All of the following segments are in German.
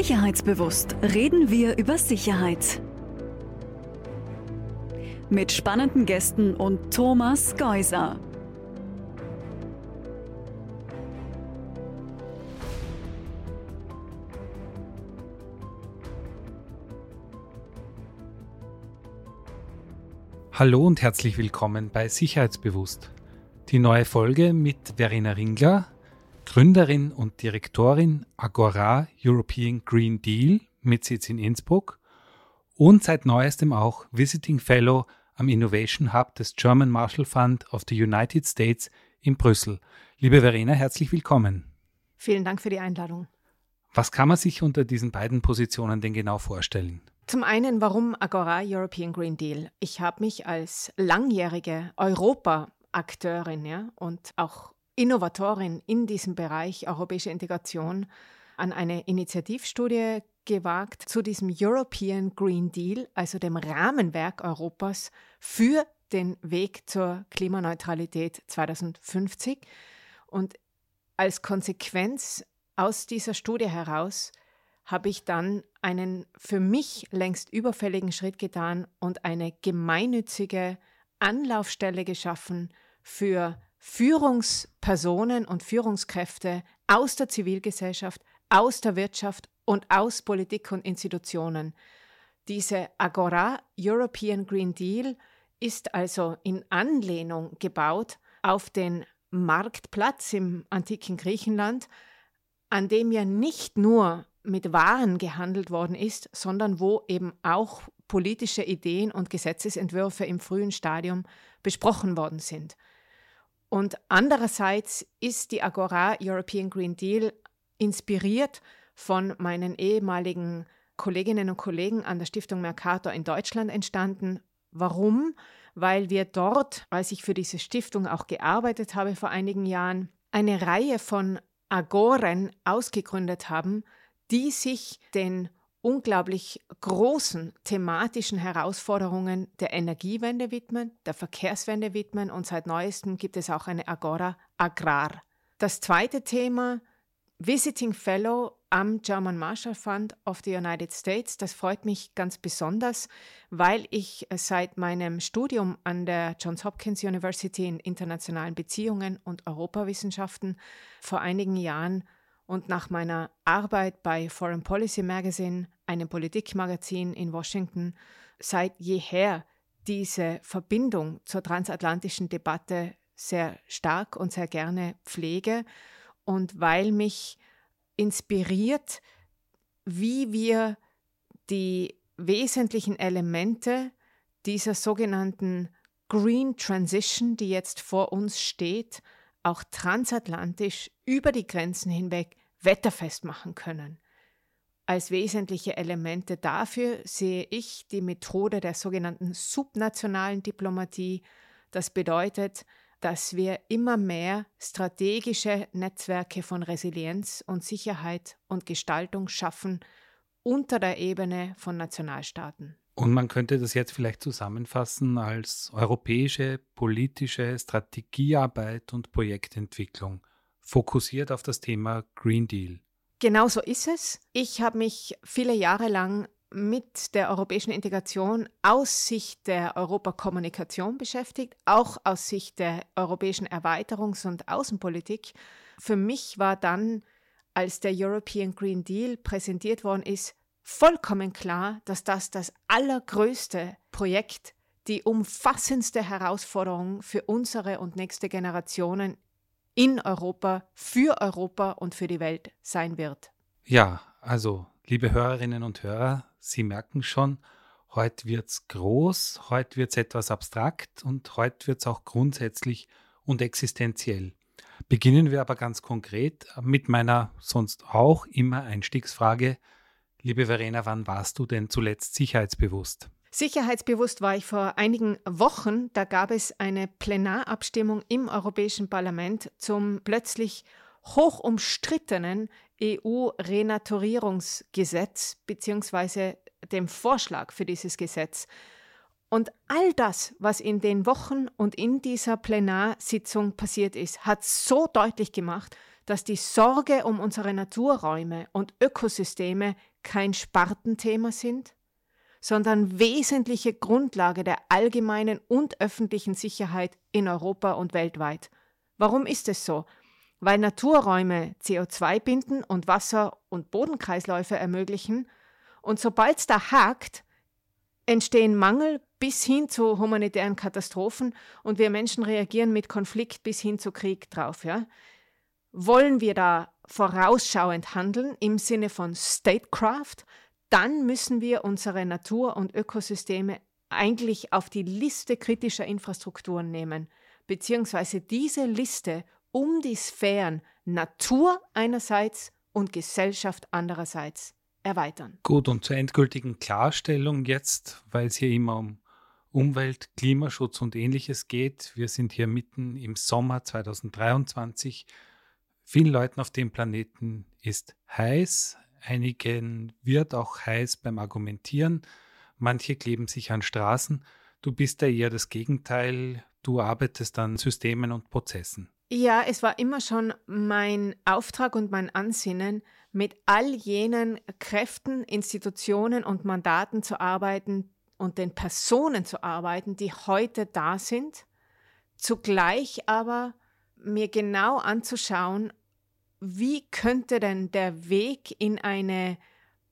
Sicherheitsbewusst reden wir über Sicherheit. Mit spannenden Gästen und Thomas Geuser. Hallo und herzlich willkommen bei Sicherheitsbewusst. Die neue Folge mit Verena Ringler, Gründerin und Direktorin Agora European Green Deal mit Sitz in Innsbruck und seit neuestem auch Visiting Fellow am Innovation Hub des German Marshall Fund of the United States in Brüssel. Liebe Verena, herzlich willkommen. Vielen Dank für die Einladung. Was kann man sich unter diesen beiden Positionen denn genau vorstellen? Zum einen, warum Agora European Green Deal? Ich habe mich als langjährige Europa-Akteurin ja, und auch Innovatorin in diesem Bereich europäische Integration an eine Initiativstudie gewagt zu diesem European Green Deal, also dem Rahmenwerk Europas für den Weg zur Klimaneutralität 2050. Und als Konsequenz aus dieser Studie heraus habe ich dann einen für mich längst überfälligen Schritt getan und eine gemeinnützige Anlaufstelle geschaffen für Führungspersonen und Führungskräfte aus der Zivilgesellschaft, aus der Wirtschaft und aus Politik und Institutionen. Diese Agora European Green Deal ist also in Anlehnung gebaut auf den Marktplatz im antiken Griechenland, an dem ja nicht nur mit Waren gehandelt worden ist, sondern wo eben auch politische Ideen und Gesetzesentwürfe im frühen Stadium besprochen worden sind. Und andererseits ist die Agora European Green Deal inspiriert von meinen ehemaligen Kolleginnen und Kollegen an der Stiftung Mercator in Deutschland entstanden. Warum? Weil wir dort, als ich für diese Stiftung auch gearbeitet habe vor einigen Jahren, eine Reihe von Agoren ausgegründet haben, die sich den unglaublich großen thematischen Herausforderungen der Energiewende widmen, der Verkehrswende widmen und seit neuestem gibt es auch eine Agora Agrar. Das zweite Thema, Visiting Fellow am German Marshall Fund of the United States. Das freut mich ganz besonders, weil ich seit meinem Studium an der Johns Hopkins University in internationalen Beziehungen und Europawissenschaften vor einigen Jahren und nach meiner Arbeit bei Foreign Policy Magazine, einem Politikmagazin in Washington, seit jeher diese Verbindung zur transatlantischen Debatte sehr stark und sehr gerne pflege und weil mich inspiriert, wie wir die wesentlichen Elemente dieser sogenannten Green Transition, die jetzt vor uns steht, auch transatlantisch über die Grenzen hinweg wetterfest machen können. Als wesentliche Elemente dafür sehe ich die Methode der sogenannten subnationalen Diplomatie. Das bedeutet, dass wir immer mehr strategische Netzwerke von Resilienz und Sicherheit und Gestaltung schaffen unter der Ebene von Nationalstaaten. Und man könnte das jetzt vielleicht zusammenfassen als europäische politische Strategiearbeit und Projektentwicklung fokussiert auf das Thema Green Deal. Genau so ist es. Ich habe mich viele Jahre lang mit der europäischen Integration aus Sicht der Europakommunikation beschäftigt, auch aus Sicht der europäischen Erweiterungs- und Außenpolitik. Für mich war dann, als der European Green Deal präsentiert worden ist, vollkommen klar, dass das das allergrößte Projekt, die umfassendste Herausforderung für unsere und nächste Generationen in Europa, für Europa und für die Welt sein wird. Ja, also, liebe Hörerinnen und Hörer, Sie merken schon, heute wird es groß, heute wird es etwas abstrakt und heute wird es auch grundsätzlich und existenziell. Beginnen wir aber ganz konkret mit meiner sonst auch immer Einstiegsfrage. Liebe Verena, wann warst du denn zuletzt sicherheitsbewusst? Sicherheitsbewusst war ich vor einigen Wochen. Da gab es eine Plenarabstimmung im Europäischen Parlament zum plötzlich hoch umstrittenen EU-Renaturierungsgesetz bzw. dem Vorschlag für dieses Gesetz. Und all das, was in den Wochen und in dieser Plenarsitzung passiert ist, hat so deutlich gemacht, dass die Sorge um unsere Naturräume und Ökosysteme kein Spartenthema sind, sondern wesentliche Grundlage der allgemeinen und öffentlichen Sicherheit in Europa und weltweit. Warum ist es so? Weil Naturräume CO2 binden und Wasser- und Bodenkreisläufe ermöglichen. Und sobald es da hakt, entstehen Mangel bis hin zu humanitären Katastrophen und wir Menschen reagieren mit Konflikt bis hin zu Krieg drauf. Ja? Wollen wir da vorausschauend handeln im Sinne von Statecraft, dann müssen wir unsere Natur und Ökosysteme eigentlich auf die Liste kritischer Infrastrukturen nehmen, beziehungsweise diese Liste um die Sphären Natur einerseits und Gesellschaft andererseits erweitern. Gut, und zur endgültigen Klarstellung jetzt, weil es hier immer um Umwelt, Klimaschutz und ähnliches geht. Wir sind hier mitten im Sommer 2023. Vielen Leuten auf dem Planeten ist heiß. Einigen wird auch heiß beim Argumentieren. Manche kleben sich an Straßen. Du bist da eher das Gegenteil. Du arbeitest an Systemen und Prozessen. Ja, es war immer schon mein Auftrag und mein Ansinnen, mit all jenen Kräften, Institutionen und Mandaten zu arbeiten und den Personen zu arbeiten, die heute da sind, zugleich aber mir genau anzuschauen, wie könnte denn der Weg in eine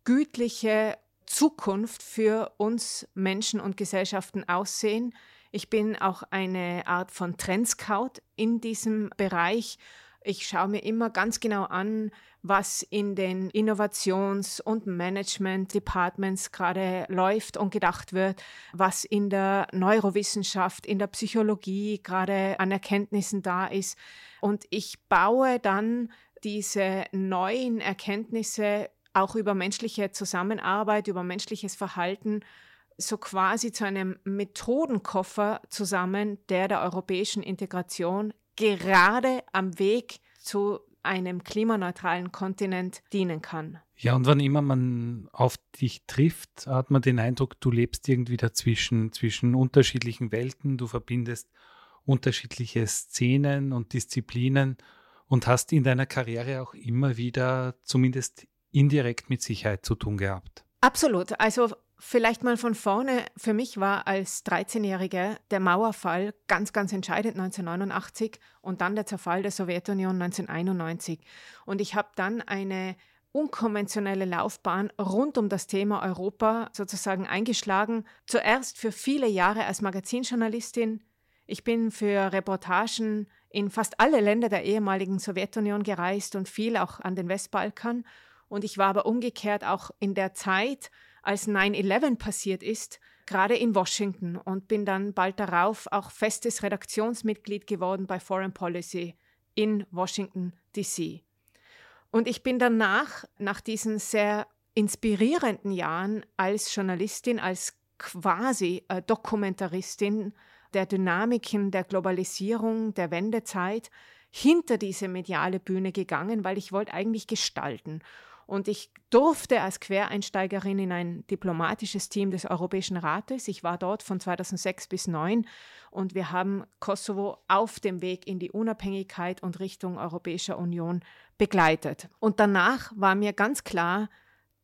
gütliche Zukunft für uns Menschen und Gesellschaften aussehen, ich bin auch eine Art von Trendscout in diesem Bereich. Ich schaue mir immer ganz genau an, was in den Innovations- und Management-Departments gerade läuft und gedacht wird, was in der Neurowissenschaft, in der Psychologie gerade an Erkenntnissen da ist. Und ich baue dann diese neuen Erkenntnisse auch über menschliche Zusammenarbeit, über menschliches Verhalten so quasi zu einem Methodenkoffer zusammen, der der europäischen Integration gerade am Weg zu einem klimaneutralen Kontinent dienen kann. Ja, und wann immer man auf dich trifft, hat man den Eindruck, du lebst irgendwie dazwischen, zwischen unterschiedlichen Welten, du verbindest unterschiedliche Szenen und Disziplinen und hast in deiner Karriere auch immer wieder zumindest indirekt mit Sicherheit zu tun gehabt. Absolut. Also Vielleicht mal von vorne. Für mich war als 13-Jährige der Mauerfall ganz, ganz entscheidend 1989 und dann der Zerfall der Sowjetunion 1991. Und ich habe dann eine unkonventionelle Laufbahn rund um das Thema Europa sozusagen eingeschlagen. Zuerst für viele Jahre als Magazinjournalistin. Ich bin für Reportagen in fast alle Länder der ehemaligen Sowjetunion gereist und viel auch an den Westbalkan. Und ich war aber umgekehrt auch in der Zeit, als 9-11 passiert ist, gerade in Washington und bin dann bald darauf auch festes Redaktionsmitglied geworden bei Foreign Policy in Washington, DC. Und ich bin danach, nach diesen sehr inspirierenden Jahren als Journalistin, als quasi äh, Dokumentaristin der Dynamiken der Globalisierung, der Wendezeit, hinter diese mediale Bühne gegangen, weil ich wollte eigentlich gestalten. Und ich durfte als Quereinsteigerin in ein diplomatisches Team des Europäischen Rates. Ich war dort von 2006 bis 2009 und wir haben Kosovo auf dem Weg in die Unabhängigkeit und Richtung Europäischer Union begleitet. Und danach war mir ganz klar,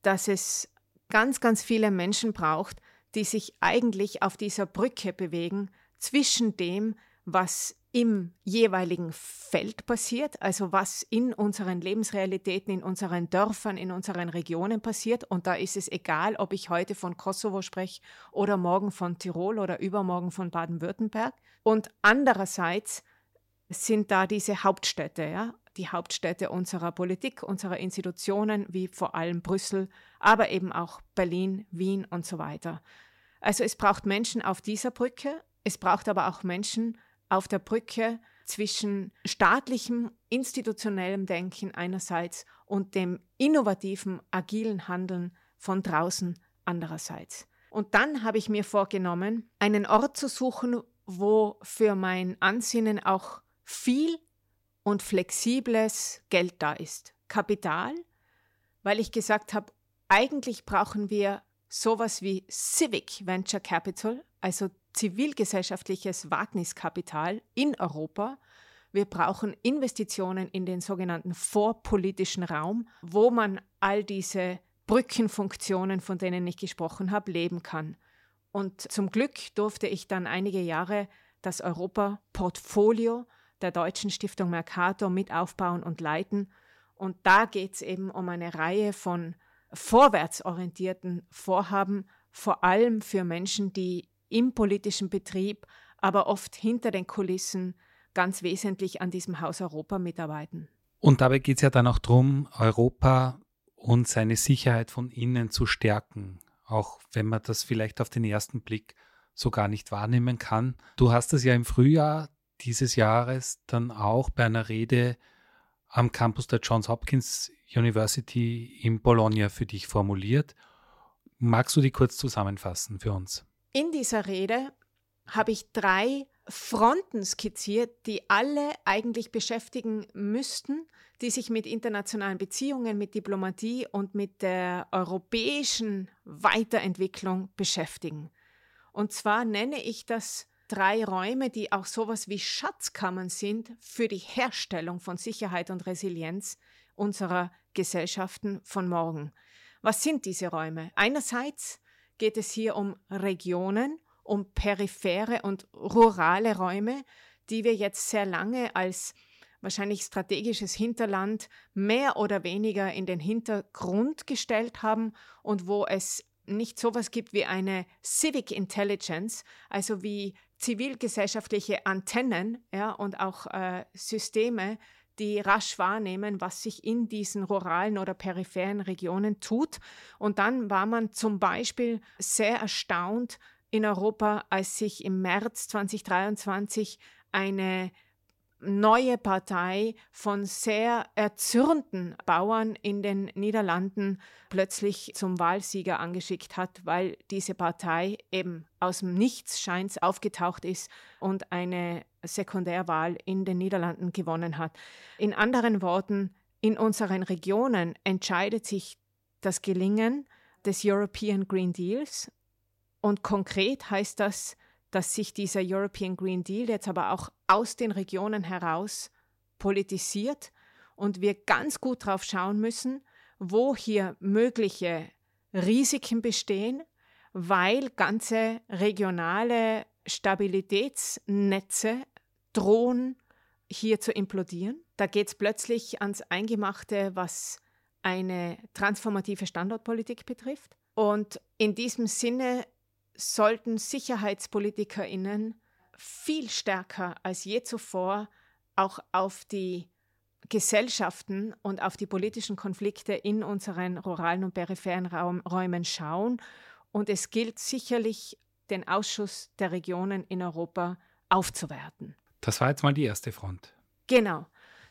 dass es ganz, ganz viele Menschen braucht, die sich eigentlich auf dieser Brücke bewegen zwischen dem, was im jeweiligen Feld passiert, also was in unseren Lebensrealitäten, in unseren Dörfern, in unseren Regionen passiert. Und da ist es egal, ob ich heute von Kosovo spreche oder morgen von Tirol oder übermorgen von Baden-Württemberg. Und andererseits sind da diese Hauptstädte, ja, die Hauptstädte unserer Politik, unserer Institutionen, wie vor allem Brüssel, aber eben auch Berlin, Wien und so weiter. Also es braucht Menschen auf dieser Brücke, es braucht aber auch Menschen auf der Brücke zwischen staatlichem, institutionellem Denken einerseits und dem innovativen, agilen Handeln von draußen andererseits. Und dann habe ich mir vorgenommen, einen Ort zu suchen, wo für mein Ansinnen auch viel und flexibles Geld da ist. Kapital, weil ich gesagt habe, eigentlich brauchen wir sowas wie Civic Venture Capital, also zivilgesellschaftliches Wagniskapital in Europa. Wir brauchen Investitionen in den sogenannten vorpolitischen Raum, wo man all diese Brückenfunktionen, von denen ich gesprochen habe, leben kann. Und zum Glück durfte ich dann einige Jahre das Europa-Portfolio der Deutschen Stiftung Mercator mit aufbauen und leiten. Und da geht es eben um eine Reihe von vorwärtsorientierten Vorhaben, vor allem für Menschen, die im politischen Betrieb, aber oft hinter den Kulissen ganz wesentlich an diesem Haus Europa mitarbeiten. Und dabei geht es ja dann auch darum, Europa und seine Sicherheit von innen zu stärken, auch wenn man das vielleicht auf den ersten Blick so gar nicht wahrnehmen kann. Du hast es ja im Frühjahr dieses Jahres dann auch bei einer Rede am Campus der Johns Hopkins University in Bologna für dich formuliert. Magst du die kurz zusammenfassen für uns? In dieser Rede habe ich drei Fronten skizziert, die alle eigentlich beschäftigen müssten, die sich mit internationalen Beziehungen, mit Diplomatie und mit der europäischen Weiterentwicklung beschäftigen. Und zwar nenne ich das drei Räume, die auch sowas wie Schatzkammern sind für die Herstellung von Sicherheit und Resilienz unserer Gesellschaften von morgen. Was sind diese Räume? Einerseits geht es hier um Regionen, um periphere und rurale Räume, die wir jetzt sehr lange als wahrscheinlich strategisches Hinterland mehr oder weniger in den Hintergrund gestellt haben und wo es nicht sowas gibt wie eine Civic Intelligence, also wie zivilgesellschaftliche Antennen ja, und auch äh, Systeme, die rasch wahrnehmen, was sich in diesen ruralen oder peripheren Regionen tut. Und dann war man zum Beispiel sehr erstaunt in Europa, als sich im März 2023 eine neue Partei von sehr erzürnten Bauern in den Niederlanden plötzlich zum Wahlsieger angeschickt hat, weil diese Partei eben aus dem Nichts scheint aufgetaucht ist und eine Sekundärwahl in den Niederlanden gewonnen hat. In anderen Worten, in unseren Regionen entscheidet sich das Gelingen des European Green Deals und konkret heißt das, dass sich dieser European Green Deal jetzt aber auch aus den Regionen heraus politisiert und wir ganz gut drauf schauen müssen, wo hier mögliche Risiken bestehen, weil ganze regionale Stabilitätsnetze drohen hier zu implodieren. Da geht es plötzlich ans Eingemachte, was eine transformative Standortpolitik betrifft. Und in diesem Sinne sollten Sicherheitspolitikerinnen viel stärker als je zuvor auch auf die Gesellschaften und auf die politischen Konflikte in unseren ruralen und peripheren Raum, Räumen schauen. Und es gilt sicherlich, den Ausschuss der Regionen in Europa aufzuwerten. Das war jetzt mal die erste Front. Genau.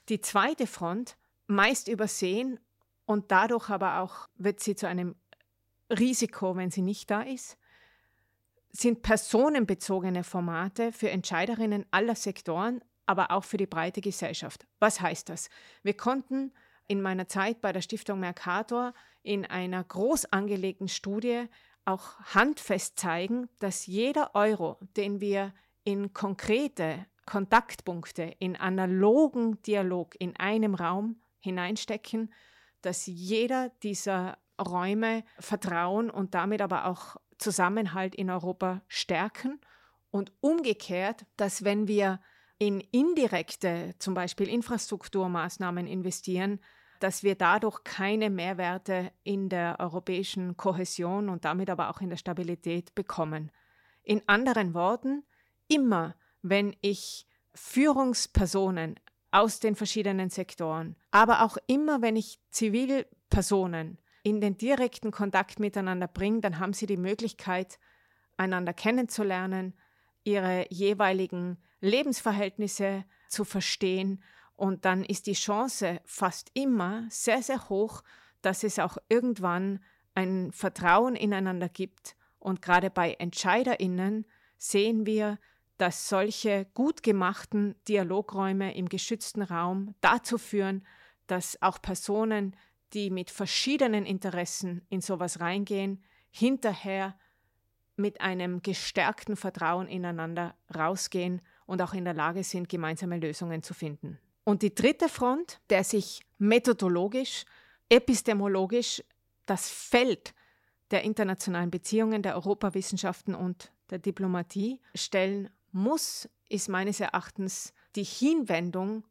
Die zweite Front, meist übersehen und dadurch aber auch wird sie zu einem Risiko, wenn sie nicht da ist, sind personenbezogene Formate für Entscheiderinnen aller Sektoren, aber auch für die breite Gesellschaft. Was heißt das? Wir konnten in meiner Zeit bei der Stiftung Mercator in einer groß angelegten Studie auch handfest zeigen, dass jeder Euro, den wir in konkrete Kontaktpunkte, in analogen Dialog in einem Raum hineinstecken, dass jeder dieser Räume Vertrauen und damit aber auch Zusammenhalt in Europa stärken und umgekehrt, dass wenn wir in indirekte, zum Beispiel Infrastrukturmaßnahmen investieren, dass wir dadurch keine Mehrwerte in der europäischen Kohäsion und damit aber auch in der Stabilität bekommen. In anderen Worten, immer wenn ich Führungspersonen aus den verschiedenen Sektoren, aber auch immer wenn ich Zivilpersonen in den direkten Kontakt miteinander bringen, dann haben sie die Möglichkeit, einander kennenzulernen, ihre jeweiligen Lebensverhältnisse zu verstehen und dann ist die Chance fast immer sehr, sehr hoch, dass es auch irgendwann ein Vertrauen ineinander gibt. Und gerade bei Entscheiderinnen sehen wir, dass solche gut gemachten Dialogräume im geschützten Raum dazu führen, dass auch Personen, die mit verschiedenen Interessen in sowas reingehen, hinterher mit einem gestärkten Vertrauen ineinander rausgehen und auch in der Lage sind, gemeinsame Lösungen zu finden. Und die dritte Front, der sich methodologisch, epistemologisch das Feld der internationalen Beziehungen, der Europawissenschaften und der Diplomatie stellen muss, ist meines Erachtens die Hinwendung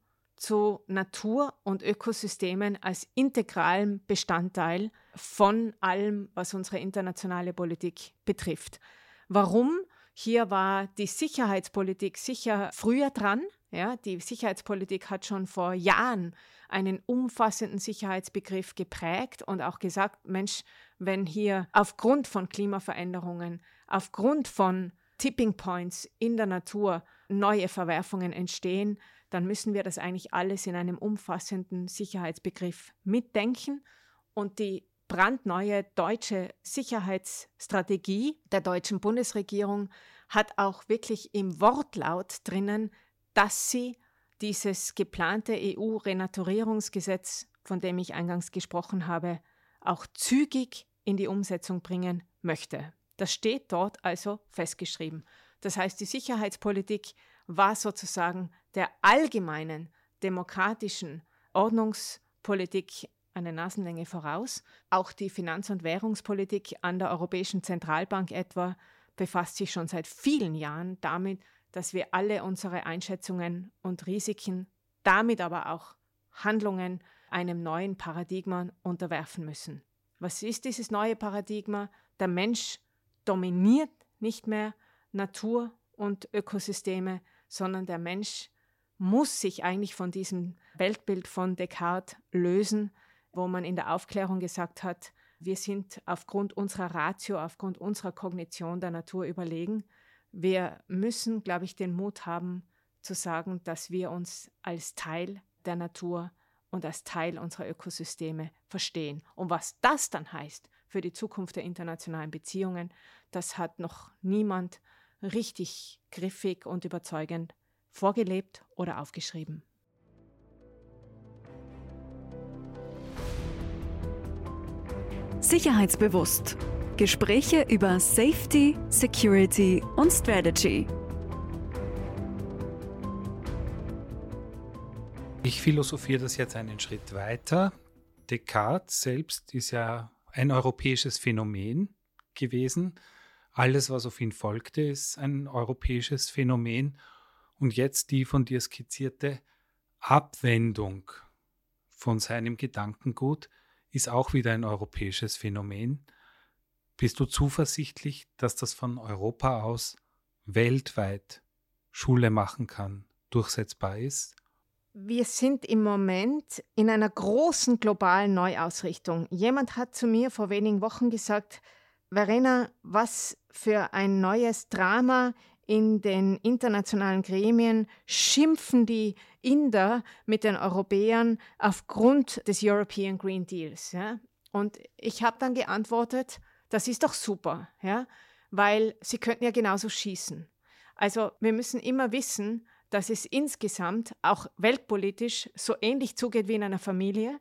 zu Natur und Ökosystemen als integralem Bestandteil von allem, was unsere internationale Politik betrifft. Warum? Hier war die Sicherheitspolitik sicher früher dran. Ja, die Sicherheitspolitik hat schon vor Jahren einen umfassenden Sicherheitsbegriff geprägt und auch gesagt, Mensch, wenn hier aufgrund von Klimaveränderungen, aufgrund von Tipping Points in der Natur neue Verwerfungen entstehen, dann müssen wir das eigentlich alles in einem umfassenden Sicherheitsbegriff mitdenken. Und die brandneue deutsche Sicherheitsstrategie der deutschen Bundesregierung hat auch wirklich im Wortlaut drinnen, dass sie dieses geplante EU-Renaturierungsgesetz, von dem ich eingangs gesprochen habe, auch zügig in die Umsetzung bringen möchte. Das steht dort also festgeschrieben. Das heißt, die Sicherheitspolitik war sozusagen der allgemeinen demokratischen Ordnungspolitik eine Nasenlänge voraus. Auch die Finanz- und Währungspolitik an der Europäischen Zentralbank etwa befasst sich schon seit vielen Jahren damit, dass wir alle unsere Einschätzungen und Risiken, damit aber auch Handlungen einem neuen Paradigma unterwerfen müssen. Was ist dieses neue Paradigma? Der Mensch dominiert nicht mehr Natur und Ökosysteme, sondern der Mensch muss sich eigentlich von diesem Weltbild von Descartes lösen, wo man in der Aufklärung gesagt hat, wir sind aufgrund unserer Ratio, aufgrund unserer Kognition der Natur überlegen. Wir müssen, glaube ich, den Mut haben zu sagen, dass wir uns als Teil der Natur und als Teil unserer Ökosysteme verstehen. Und was das dann heißt für die Zukunft der internationalen Beziehungen, das hat noch niemand richtig griffig und überzeugend vorgelebt oder aufgeschrieben. Sicherheitsbewusst. Gespräche über Safety, Security und Strategy. Ich philosophiere das jetzt einen Schritt weiter. Descartes selbst ist ja ein europäisches Phänomen gewesen. Alles, was auf ihn folgte, ist ein europäisches Phänomen. Und jetzt die von dir skizzierte Abwendung von seinem Gedankengut ist auch wieder ein europäisches Phänomen. Bist du zuversichtlich, dass das von Europa aus weltweit Schule machen kann, durchsetzbar ist? Wir sind im Moment in einer großen globalen Neuausrichtung. Jemand hat zu mir vor wenigen Wochen gesagt, Verena, was für ein neues Drama in den internationalen Gremien schimpfen die Inder mit den Europäern aufgrund des European Green Deals. Ja? Und ich habe dann geantwortet, das ist doch super, ja? weil sie könnten ja genauso schießen. Also wir müssen immer wissen, dass es insgesamt auch weltpolitisch so ähnlich zugeht wie in einer Familie.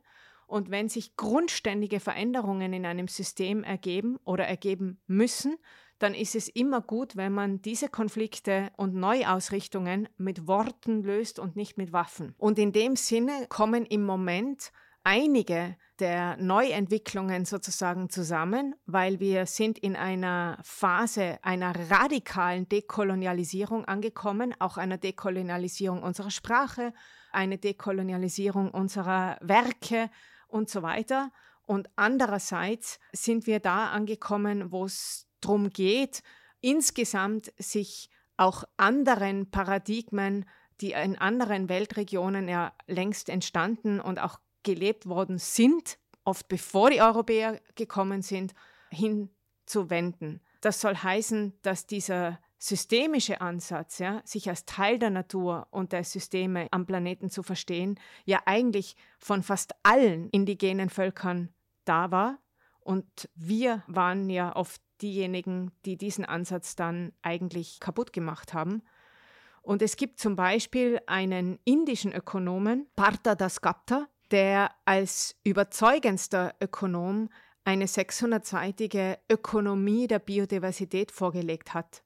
Und wenn sich grundständige Veränderungen in einem System ergeben oder ergeben müssen, dann ist es immer gut, wenn man diese Konflikte und Neuausrichtungen mit Worten löst und nicht mit Waffen. Und in dem Sinne kommen im Moment einige der Neuentwicklungen sozusagen zusammen, weil wir sind in einer Phase einer radikalen Dekolonialisierung angekommen, auch einer Dekolonialisierung unserer Sprache, eine Dekolonialisierung unserer Werke und so weiter. Und andererseits sind wir da angekommen, wo es darum geht, insgesamt sich auch anderen Paradigmen, die in anderen Weltregionen ja längst entstanden und auch gelebt worden sind, oft bevor die Europäer gekommen sind, hinzuwenden. Das soll heißen, dass dieser systemische Ansatz, ja, sich als Teil der Natur und der Systeme am Planeten zu verstehen, ja eigentlich von fast allen indigenen Völkern da war. Und wir waren ja oft diejenigen, die diesen Ansatz dann eigentlich kaputt gemacht haben. Und es gibt zum Beispiel einen indischen Ökonomen, Partha Dasgupta, der als überzeugendster Ökonom eine 600-seitige Ökonomie der Biodiversität vorgelegt hat.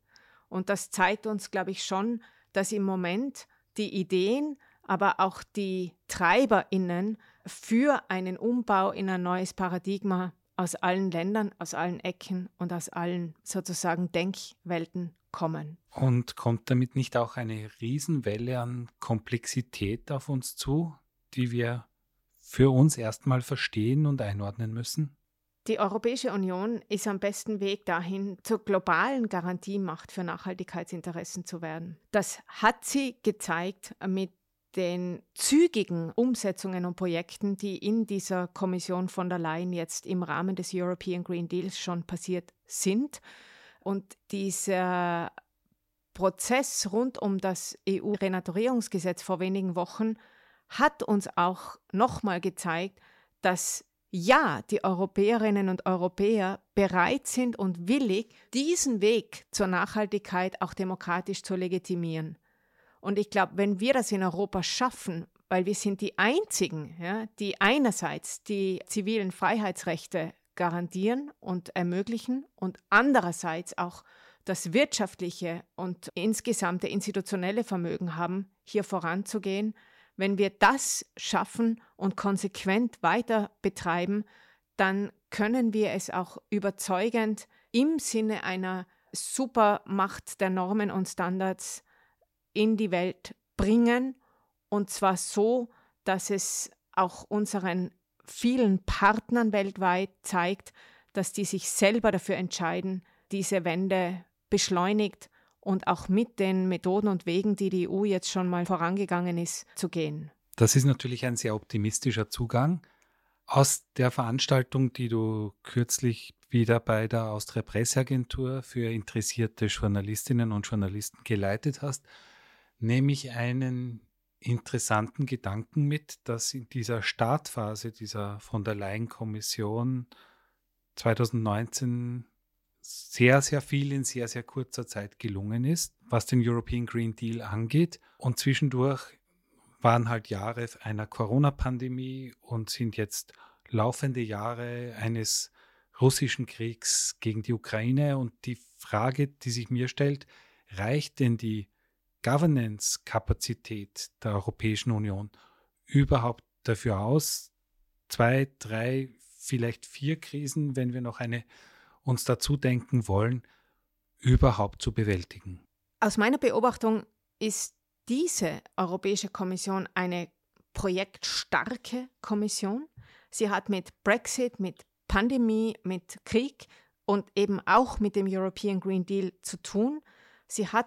Und das zeigt uns, glaube ich, schon, dass im Moment die Ideen, aber auch die TreiberInnen für einen Umbau in ein neues Paradigma aus allen Ländern, aus allen Ecken und aus allen sozusagen Denkwelten kommen. Und kommt damit nicht auch eine Riesenwelle an Komplexität auf uns zu, die wir für uns erstmal verstehen und einordnen müssen? Die Europäische Union ist am besten Weg dahin, zur globalen Garantiemacht für Nachhaltigkeitsinteressen zu werden. Das hat sie gezeigt mit den zügigen Umsetzungen und Projekten, die in dieser Kommission von der Leyen jetzt im Rahmen des European Green Deals schon passiert sind. Und dieser Prozess rund um das EU-Renaturierungsgesetz vor wenigen Wochen hat uns auch nochmal gezeigt, dass ja, die Europäerinnen und Europäer bereit sind und willig, diesen Weg zur Nachhaltigkeit auch demokratisch zu legitimieren. Und ich glaube, wenn wir das in Europa schaffen, weil wir sind die Einzigen, ja, die einerseits die zivilen Freiheitsrechte garantieren und ermöglichen und andererseits auch das wirtschaftliche und insgesamte institutionelle Vermögen haben, hier voranzugehen, wenn wir das schaffen und konsequent weiter betreiben, dann können wir es auch überzeugend im Sinne einer Supermacht der Normen und Standards in die Welt bringen. Und zwar so, dass es auch unseren vielen Partnern weltweit zeigt, dass die sich selber dafür entscheiden, diese Wende beschleunigt und auch mit den Methoden und Wegen, die die EU jetzt schon mal vorangegangen ist, zu gehen. Das ist natürlich ein sehr optimistischer Zugang. Aus der Veranstaltung, die du kürzlich wieder bei der Austria Presseagentur für interessierte Journalistinnen und Journalisten geleitet hast, nehme ich einen interessanten Gedanken mit, dass in dieser Startphase dieser von der Leyen Kommission 2019 sehr, sehr viel in sehr, sehr kurzer Zeit gelungen ist, was den European Green Deal angeht. Und zwischendurch waren halt Jahre einer Corona-Pandemie und sind jetzt laufende Jahre eines russischen Kriegs gegen die Ukraine. Und die Frage, die sich mir stellt, reicht denn die Governance-Kapazität der Europäischen Union überhaupt dafür aus, zwei, drei, vielleicht vier Krisen, wenn wir noch eine uns dazu denken wollen, überhaupt zu bewältigen? Aus meiner Beobachtung ist diese Europäische Kommission eine projektstarke Kommission. Sie hat mit Brexit, mit Pandemie, mit Krieg und eben auch mit dem European Green Deal zu tun. Sie hat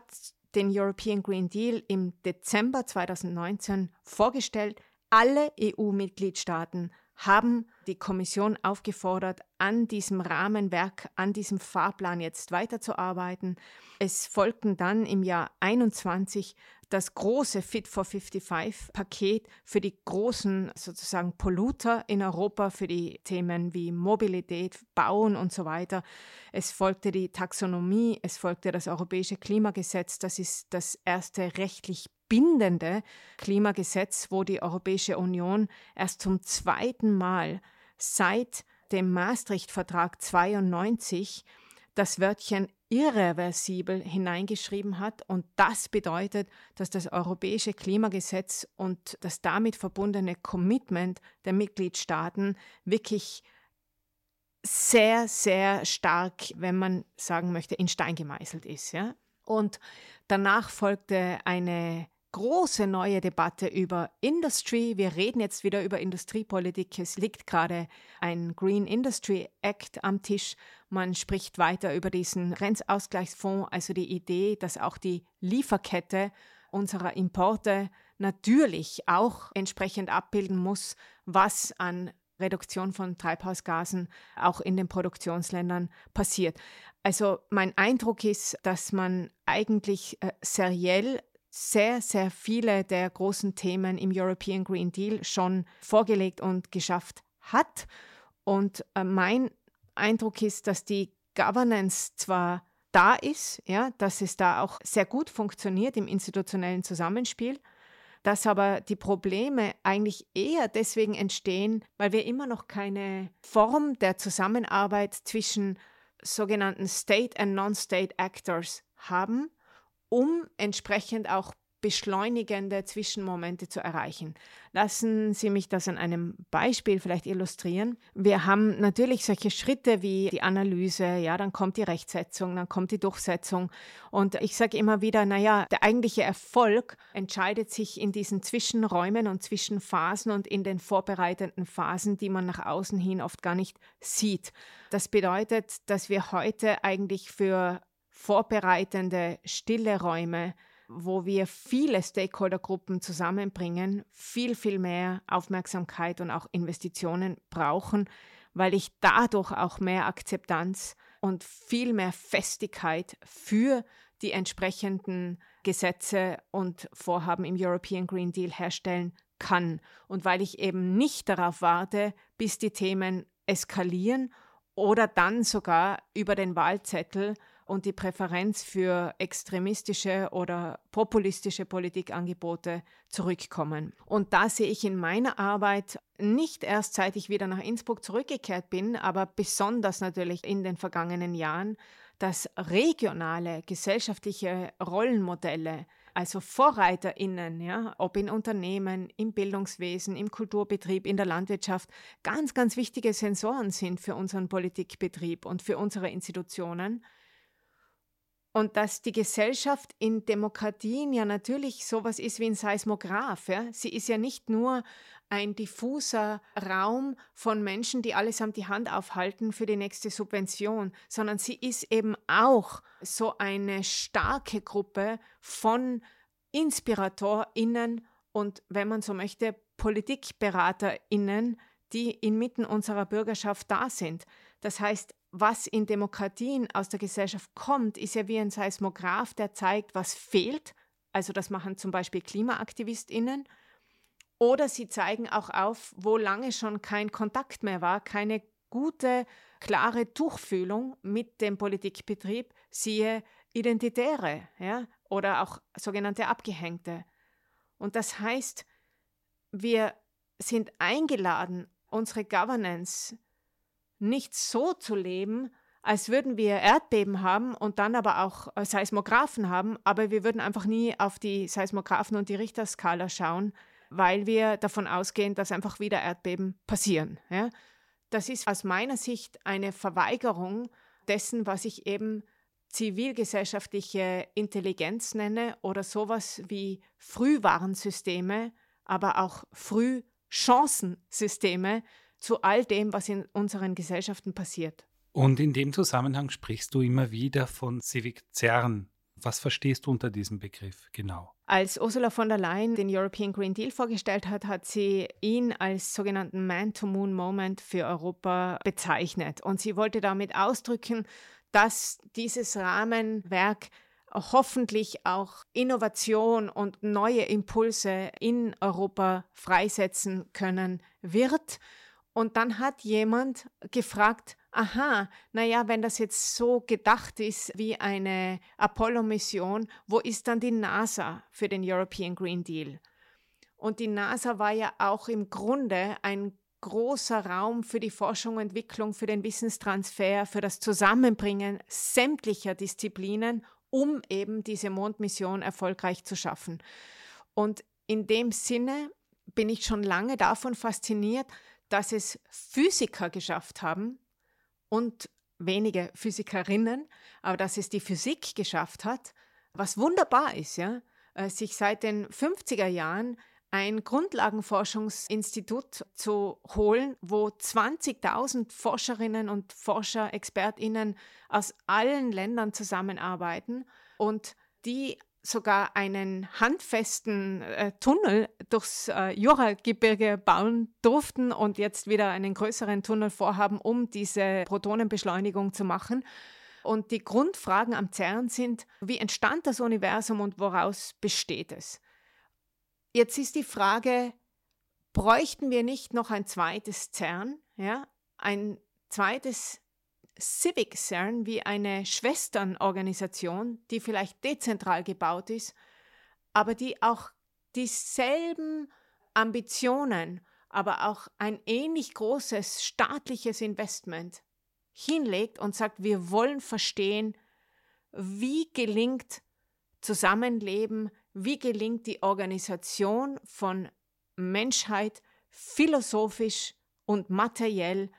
den European Green Deal im Dezember 2019 vorgestellt. Alle EU-Mitgliedstaaten haben die Kommission aufgefordert, an diesem Rahmenwerk, an diesem Fahrplan jetzt weiterzuarbeiten. Es folgten dann im Jahr 21 das große Fit for 55 Paket für die großen sozusagen Polluter in Europa, für die Themen wie Mobilität, Bauen und so weiter. Es folgte die Taxonomie, es folgte das Europäische Klimagesetz. Das ist das erste rechtlich bindende Klimagesetz, wo die Europäische Union erst zum zweiten Mal seit dem Maastricht-Vertrag 92 das Wörtchen irreversibel hineingeschrieben hat. Und das bedeutet, dass das Europäische Klimagesetz und das damit verbundene Commitment der Mitgliedstaaten wirklich sehr, sehr stark, wenn man sagen möchte, in Stein gemeißelt ist. Ja? Und danach folgte eine große neue Debatte über Industry. Wir reden jetzt wieder über Industriepolitik. Es liegt gerade ein Green Industry Act am Tisch. Man spricht weiter über diesen Grenzausgleichsfonds, also die Idee, dass auch die Lieferkette unserer Importe natürlich auch entsprechend abbilden muss, was an Reduktion von Treibhausgasen auch in den Produktionsländern passiert. Also mein Eindruck ist, dass man eigentlich äh, seriell sehr, sehr viele der großen Themen im European Green Deal schon vorgelegt und geschafft hat. Und äh, mein Eindruck ist, dass die Governance zwar da ist, ja, dass es da auch sehr gut funktioniert im institutionellen Zusammenspiel, dass aber die Probleme eigentlich eher deswegen entstehen, weil wir immer noch keine Form der Zusammenarbeit zwischen sogenannten State and Non-State Actors haben um entsprechend auch beschleunigende Zwischenmomente zu erreichen. Lassen Sie mich das an einem Beispiel vielleicht illustrieren. Wir haben natürlich solche Schritte wie die Analyse, ja, dann kommt die Rechtsetzung, dann kommt die Durchsetzung. Und ich sage immer wieder, naja, der eigentliche Erfolg entscheidet sich in diesen Zwischenräumen und Zwischenphasen und in den vorbereitenden Phasen, die man nach außen hin oft gar nicht sieht. Das bedeutet, dass wir heute eigentlich für vorbereitende stille Räume wo wir viele Stakeholdergruppen zusammenbringen, viel, viel mehr Aufmerksamkeit und auch Investitionen brauchen, weil ich dadurch auch mehr Akzeptanz und viel mehr Festigkeit für die entsprechenden Gesetze und Vorhaben im European Green Deal herstellen kann. Und weil ich eben nicht darauf warte, bis die Themen eskalieren oder dann sogar über den Wahlzettel und die Präferenz für extremistische oder populistische Politikangebote zurückkommen. Und da sehe ich in meiner Arbeit nicht erst seit ich wieder nach Innsbruck zurückgekehrt bin, aber besonders natürlich in den vergangenen Jahren, dass regionale gesellschaftliche Rollenmodelle, also VorreiterInnen, ja, ob in Unternehmen, im Bildungswesen, im Kulturbetrieb, in der Landwirtschaft, ganz, ganz wichtige Sensoren sind für unseren Politikbetrieb und für unsere Institutionen und dass die Gesellschaft in Demokratien ja natürlich sowas ist wie ein Seismograph. Ja? Sie ist ja nicht nur ein diffuser Raum von Menschen, die allesamt die Hand aufhalten für die nächste Subvention, sondern sie ist eben auch so eine starke Gruppe von InspiratorInnen und, wenn man so möchte, PpolitikberaterInnen, die inmitten unserer Bürgerschaft da sind. Das heißt, was in Demokratien aus der Gesellschaft kommt, ist ja wie ein Seismograph, der zeigt, was fehlt. Also das machen zum Beispiel KlimaaktivistInnen. Oder sie zeigen auch auf, wo lange schon kein Kontakt mehr war, keine gute, klare Tuchfühlung mit dem Politikbetrieb, siehe Identitäre ja, oder auch sogenannte Abgehängte. Und das heißt, wir sind eingeladen, unsere Governance nicht so zu leben, als würden wir Erdbeben haben und dann aber auch äh, Seismographen haben, aber wir würden einfach nie auf die Seismographen und die Richterskala schauen, weil wir davon ausgehen, dass einfach wieder Erdbeben passieren. Ja? Das ist aus meiner Sicht eine Verweigerung dessen, was ich eben zivilgesellschaftliche Intelligenz nenne oder sowas wie Frühwarnsysteme, aber auch Frühchancensysteme, zu all dem, was in unseren Gesellschaften passiert. Und in dem Zusammenhang sprichst du immer wieder von Civic CERN. Was verstehst du unter diesem Begriff genau? Als Ursula von der Leyen den European Green Deal vorgestellt hat, hat sie ihn als sogenannten Man-to-Moon-Moment für Europa bezeichnet. Und sie wollte damit ausdrücken, dass dieses Rahmenwerk hoffentlich auch Innovation und neue Impulse in Europa freisetzen können wird und dann hat jemand gefragt, aha, naja, wenn das jetzt so gedacht ist wie eine Apollo-Mission, wo ist dann die NASA für den European Green Deal? Und die NASA war ja auch im Grunde ein großer Raum für die Forschung Entwicklung, für den Wissenstransfer, für das Zusammenbringen sämtlicher Disziplinen, um eben diese Mondmission erfolgreich zu schaffen. Und in dem Sinne bin ich schon lange davon fasziniert, dass es Physiker geschafft haben und wenige Physikerinnen, aber dass es die Physik geschafft hat, was wunderbar ist, ja, äh, sich seit den 50er Jahren ein Grundlagenforschungsinstitut zu holen, wo 20.000 Forscherinnen und Forscher, Expertinnen aus allen Ländern zusammenarbeiten und die sogar einen handfesten äh, Tunnel durchs äh, Juragebirge bauen durften und jetzt wieder einen größeren Tunnel vorhaben, um diese Protonenbeschleunigung zu machen. Und die Grundfragen am CERN sind, wie entstand das Universum und woraus besteht es? Jetzt ist die Frage, bräuchten wir nicht noch ein zweites CERN, ja, ein zweites Civic CERN wie eine Schwesternorganisation, die vielleicht dezentral gebaut ist, aber die auch dieselben Ambitionen, aber auch ein ähnlich großes staatliches Investment hinlegt und sagt, wir wollen verstehen, wie gelingt Zusammenleben wie gelingt die Organisation von Menschheit philosophisch und materiell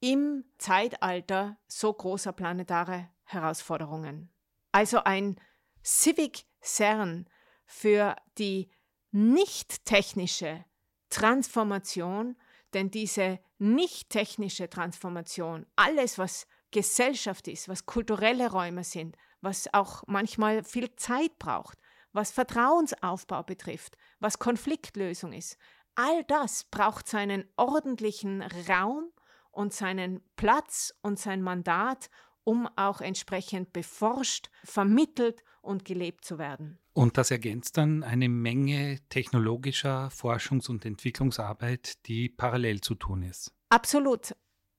im Zeitalter so großer planetarer Herausforderungen. Also ein Civic CERN für die nicht technische Transformation, denn diese nicht technische Transformation, alles was Gesellschaft ist, was kulturelle Räume sind, was auch manchmal viel Zeit braucht, was Vertrauensaufbau betrifft, was Konfliktlösung ist, all das braucht seinen ordentlichen Raum und seinen Platz und sein Mandat, um auch entsprechend beforscht, vermittelt und gelebt zu werden. Und das ergänzt dann eine Menge technologischer Forschungs- und Entwicklungsarbeit, die parallel zu tun ist. Absolut.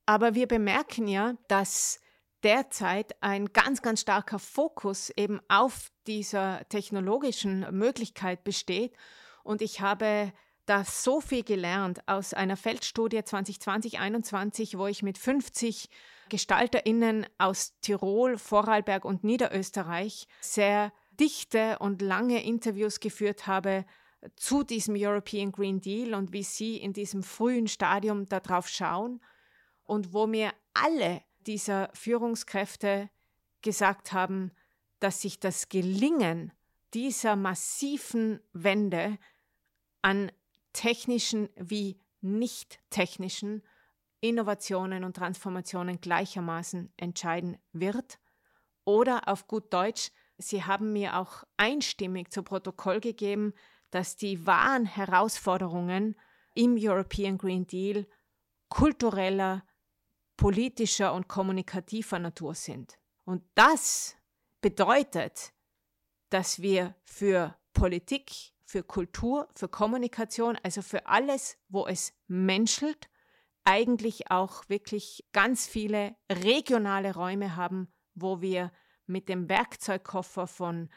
Aber wir bemerken ja, dass derzeit ein ganz, ganz starker Fokus eben auf dieser technologischen Möglichkeit besteht. Und ich habe da so viel gelernt aus einer Feldstudie 2020-21, wo ich mit 50 GestalterInnen aus Tirol, Vorarlberg und Niederösterreich sehr dichte und lange Interviews geführt habe zu diesem European Green Deal und wie sie in diesem frühen Stadium darauf schauen und wo mir alle dieser Führungskräfte gesagt haben, dass sich das Gelingen dieser massiven Wende an technischen wie nicht technischen Innovationen und Transformationen gleichermaßen entscheiden wird. Oder auf gut Deutsch, Sie haben mir auch einstimmig zu Protokoll gegeben, dass die wahren Herausforderungen im European Green Deal kultureller, politischer und kommunikativer Natur sind. Und das bedeutet, dass wir für Politik, für Kultur, für Kommunikation, also für alles, wo es menschelt, eigentlich auch wirklich ganz viele regionale Räume haben, wo wir mit dem Werkzeugkoffer von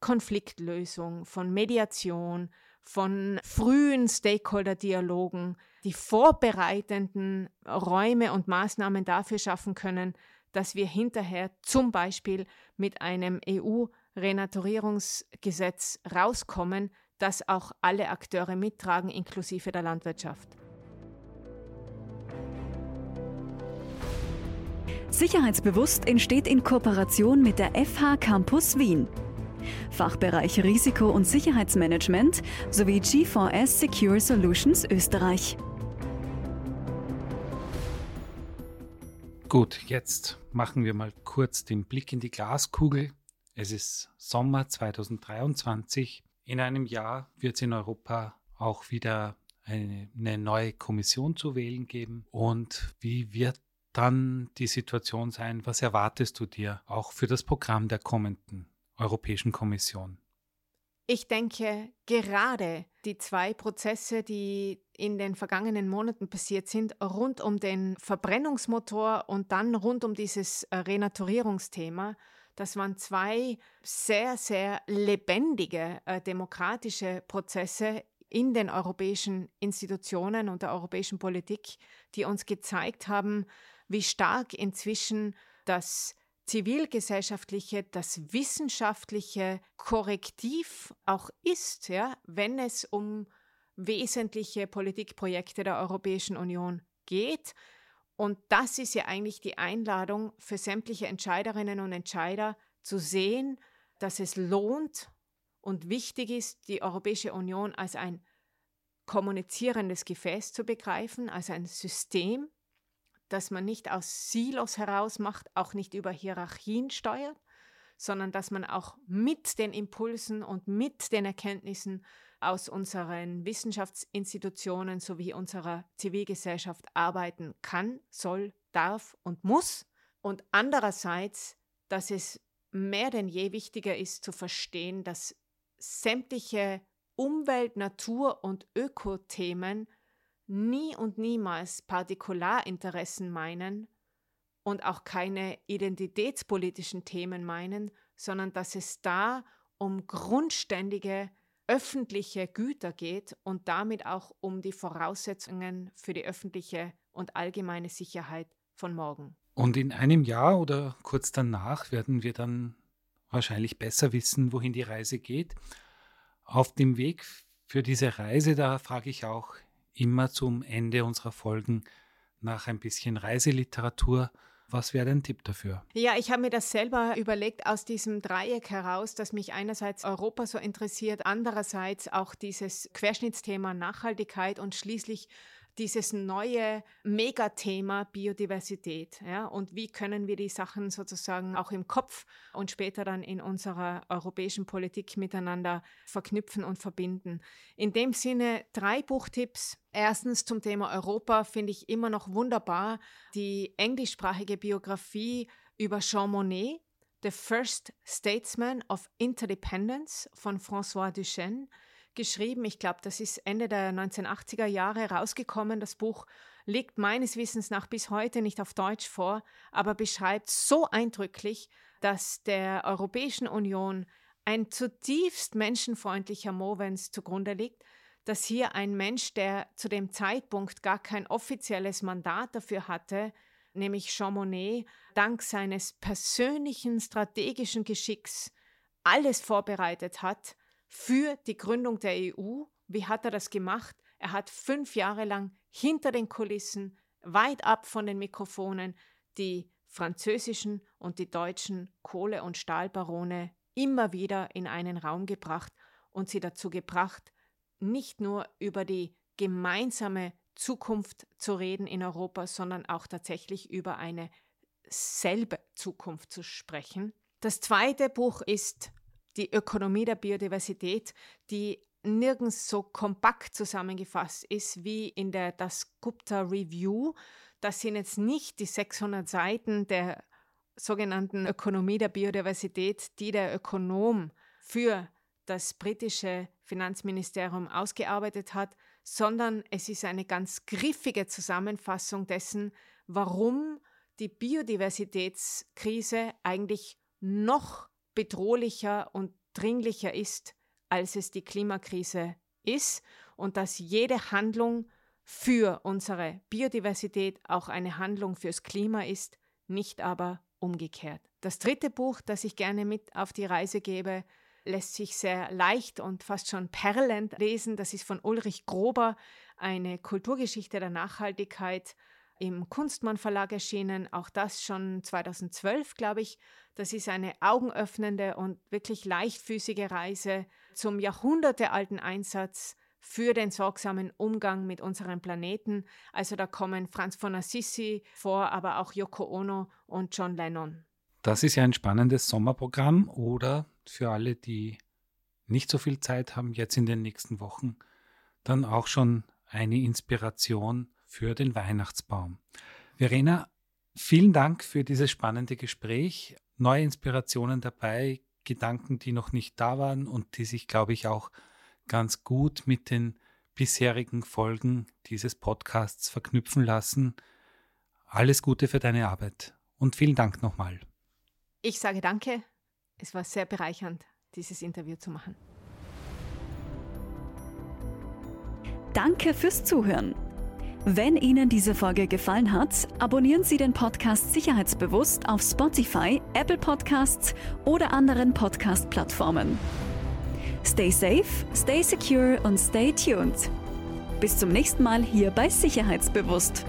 Konfliktlösung, von Mediation, von frühen Stakeholder-Dialogen, die vorbereitenden Räume und Maßnahmen dafür schaffen können, dass wir hinterher zum Beispiel mit einem EU-Renaturierungsgesetz rauskommen, das auch alle Akteure mittragen, inklusive der Landwirtschaft. Sicherheitsbewusst entsteht in Kooperation mit der FH Campus Wien. Fachbereich Risiko- und Sicherheitsmanagement sowie G4S Secure Solutions Österreich. Gut, jetzt machen wir mal kurz den Blick in die Glaskugel. Es ist Sommer 2023 in einem Jahr wird es in Europa auch wieder eine, eine neue Kommission zu wählen geben. Und wie wird dann die Situation sein? Was erwartest du dir auch für das Programm der kommenden Europäischen Kommission? Ich denke, gerade die zwei Prozesse, die in den vergangenen Monaten passiert sind, rund um den Verbrennungsmotor und dann rund um dieses äh, Renaturierungsthema, das waren zwei sehr, sehr lebendige äh, demokratische Prozesse in den europäischen Institutionen und der europäischen Politik, die uns gezeigt haben, wie stark inzwischen das zivilgesellschaftliche, das wissenschaftliche Korrektiv auch ist, ja, wenn es um wesentliche Politikprojekte der Europäischen Union geht. Und das ist ja eigentlich die Einladung für sämtliche Entscheiderinnen und Entscheider zu sehen, dass es lohnt und wichtig ist, die Europäische Union als ein kommunizierendes Gefäß zu begreifen, als ein System, das man nicht aus Silos heraus macht, auch nicht über Hierarchien steuert, sondern dass man auch mit den Impulsen und mit den Erkenntnissen aus unseren Wissenschaftsinstitutionen sowie unserer Zivilgesellschaft arbeiten kann, soll, darf und muss. Und andererseits, dass es mehr denn je wichtiger ist zu verstehen, dass sämtliche Umwelt-, Natur- und Ökothemen nie und niemals Partikularinteressen meinen, und auch keine identitätspolitischen Themen meinen, sondern dass es da um grundständige öffentliche Güter geht und damit auch um die Voraussetzungen für die öffentliche und allgemeine Sicherheit von morgen. Und in einem Jahr oder kurz danach werden wir dann wahrscheinlich besser wissen, wohin die Reise geht. Auf dem Weg für diese Reise, da frage ich auch immer zum Ende unserer Folgen nach ein bisschen Reiseliteratur. Was wäre dein Tipp dafür? Ja, ich habe mir das selber überlegt aus diesem Dreieck heraus, dass mich einerseits Europa so interessiert, andererseits auch dieses Querschnittsthema Nachhaltigkeit und schließlich dieses neue Megathema Biodiversität. Ja? Und wie können wir die Sachen sozusagen auch im Kopf und später dann in unserer europäischen Politik miteinander verknüpfen und verbinden. In dem Sinne drei Buchtipps. Erstens zum Thema Europa finde ich immer noch wunderbar die englischsprachige Biografie über Jean Monnet, The First Statesman of Interdependence von François Duchesne geschrieben. Ich glaube, das ist Ende der 1980er Jahre rausgekommen. Das Buch liegt meines Wissens nach bis heute nicht auf Deutsch vor, aber beschreibt so eindrücklich, dass der Europäischen Union ein zutiefst menschenfreundlicher Movens zugrunde liegt, dass hier ein Mensch, der zu dem Zeitpunkt gar kein offizielles Mandat dafür hatte, nämlich Jean Monnet, dank seines persönlichen strategischen Geschicks alles vorbereitet hat, für die Gründung der EU. Wie hat er das gemacht? Er hat fünf Jahre lang hinter den Kulissen, weit ab von den Mikrofonen, die französischen und die deutschen Kohle- und Stahlbarone immer wieder in einen Raum gebracht und sie dazu gebracht, nicht nur über die gemeinsame Zukunft zu reden in Europa, sondern auch tatsächlich über eine selbe Zukunft zu sprechen. Das zweite Buch ist die Ökonomie der Biodiversität, die nirgends so kompakt zusammengefasst ist wie in der Das Gupta Review. Das sind jetzt nicht die 600 Seiten der sogenannten Ökonomie der Biodiversität, die der Ökonom für das britische Finanzministerium ausgearbeitet hat, sondern es ist eine ganz griffige Zusammenfassung dessen, warum die Biodiversitätskrise eigentlich noch bedrohlicher und dringlicher ist, als es die Klimakrise ist und dass jede Handlung für unsere Biodiversität auch eine Handlung fürs Klima ist, nicht aber umgekehrt. Das dritte Buch, das ich gerne mit auf die Reise gebe, lässt sich sehr leicht und fast schon perlend lesen. Das ist von Ulrich Grober, eine Kulturgeschichte der Nachhaltigkeit im Kunstmann Verlag erschienen, auch das schon 2012, glaube ich. Das ist eine augenöffnende und wirklich leichtfüßige Reise zum jahrhundertealten Einsatz für den sorgsamen Umgang mit unserem Planeten. Also da kommen Franz von Assisi vor, aber auch Yoko Ono und John Lennon. Das ist ja ein spannendes Sommerprogramm oder für alle, die nicht so viel Zeit haben, jetzt in den nächsten Wochen, dann auch schon eine Inspiration für den Weihnachtsbaum. Verena, vielen Dank für dieses spannende Gespräch. Neue Inspirationen dabei, Gedanken, die noch nicht da waren und die sich, glaube ich, auch ganz gut mit den bisherigen Folgen dieses Podcasts verknüpfen lassen. Alles Gute für deine Arbeit und vielen Dank nochmal. Ich sage danke. Es war sehr bereichernd, dieses Interview zu machen. Danke fürs Zuhören. Wenn Ihnen diese Folge gefallen hat, abonnieren Sie den Podcast Sicherheitsbewusst auf Spotify, Apple Podcasts oder anderen Podcast-Plattformen. Stay safe, stay secure und stay tuned. Bis zum nächsten Mal hier bei Sicherheitsbewusst.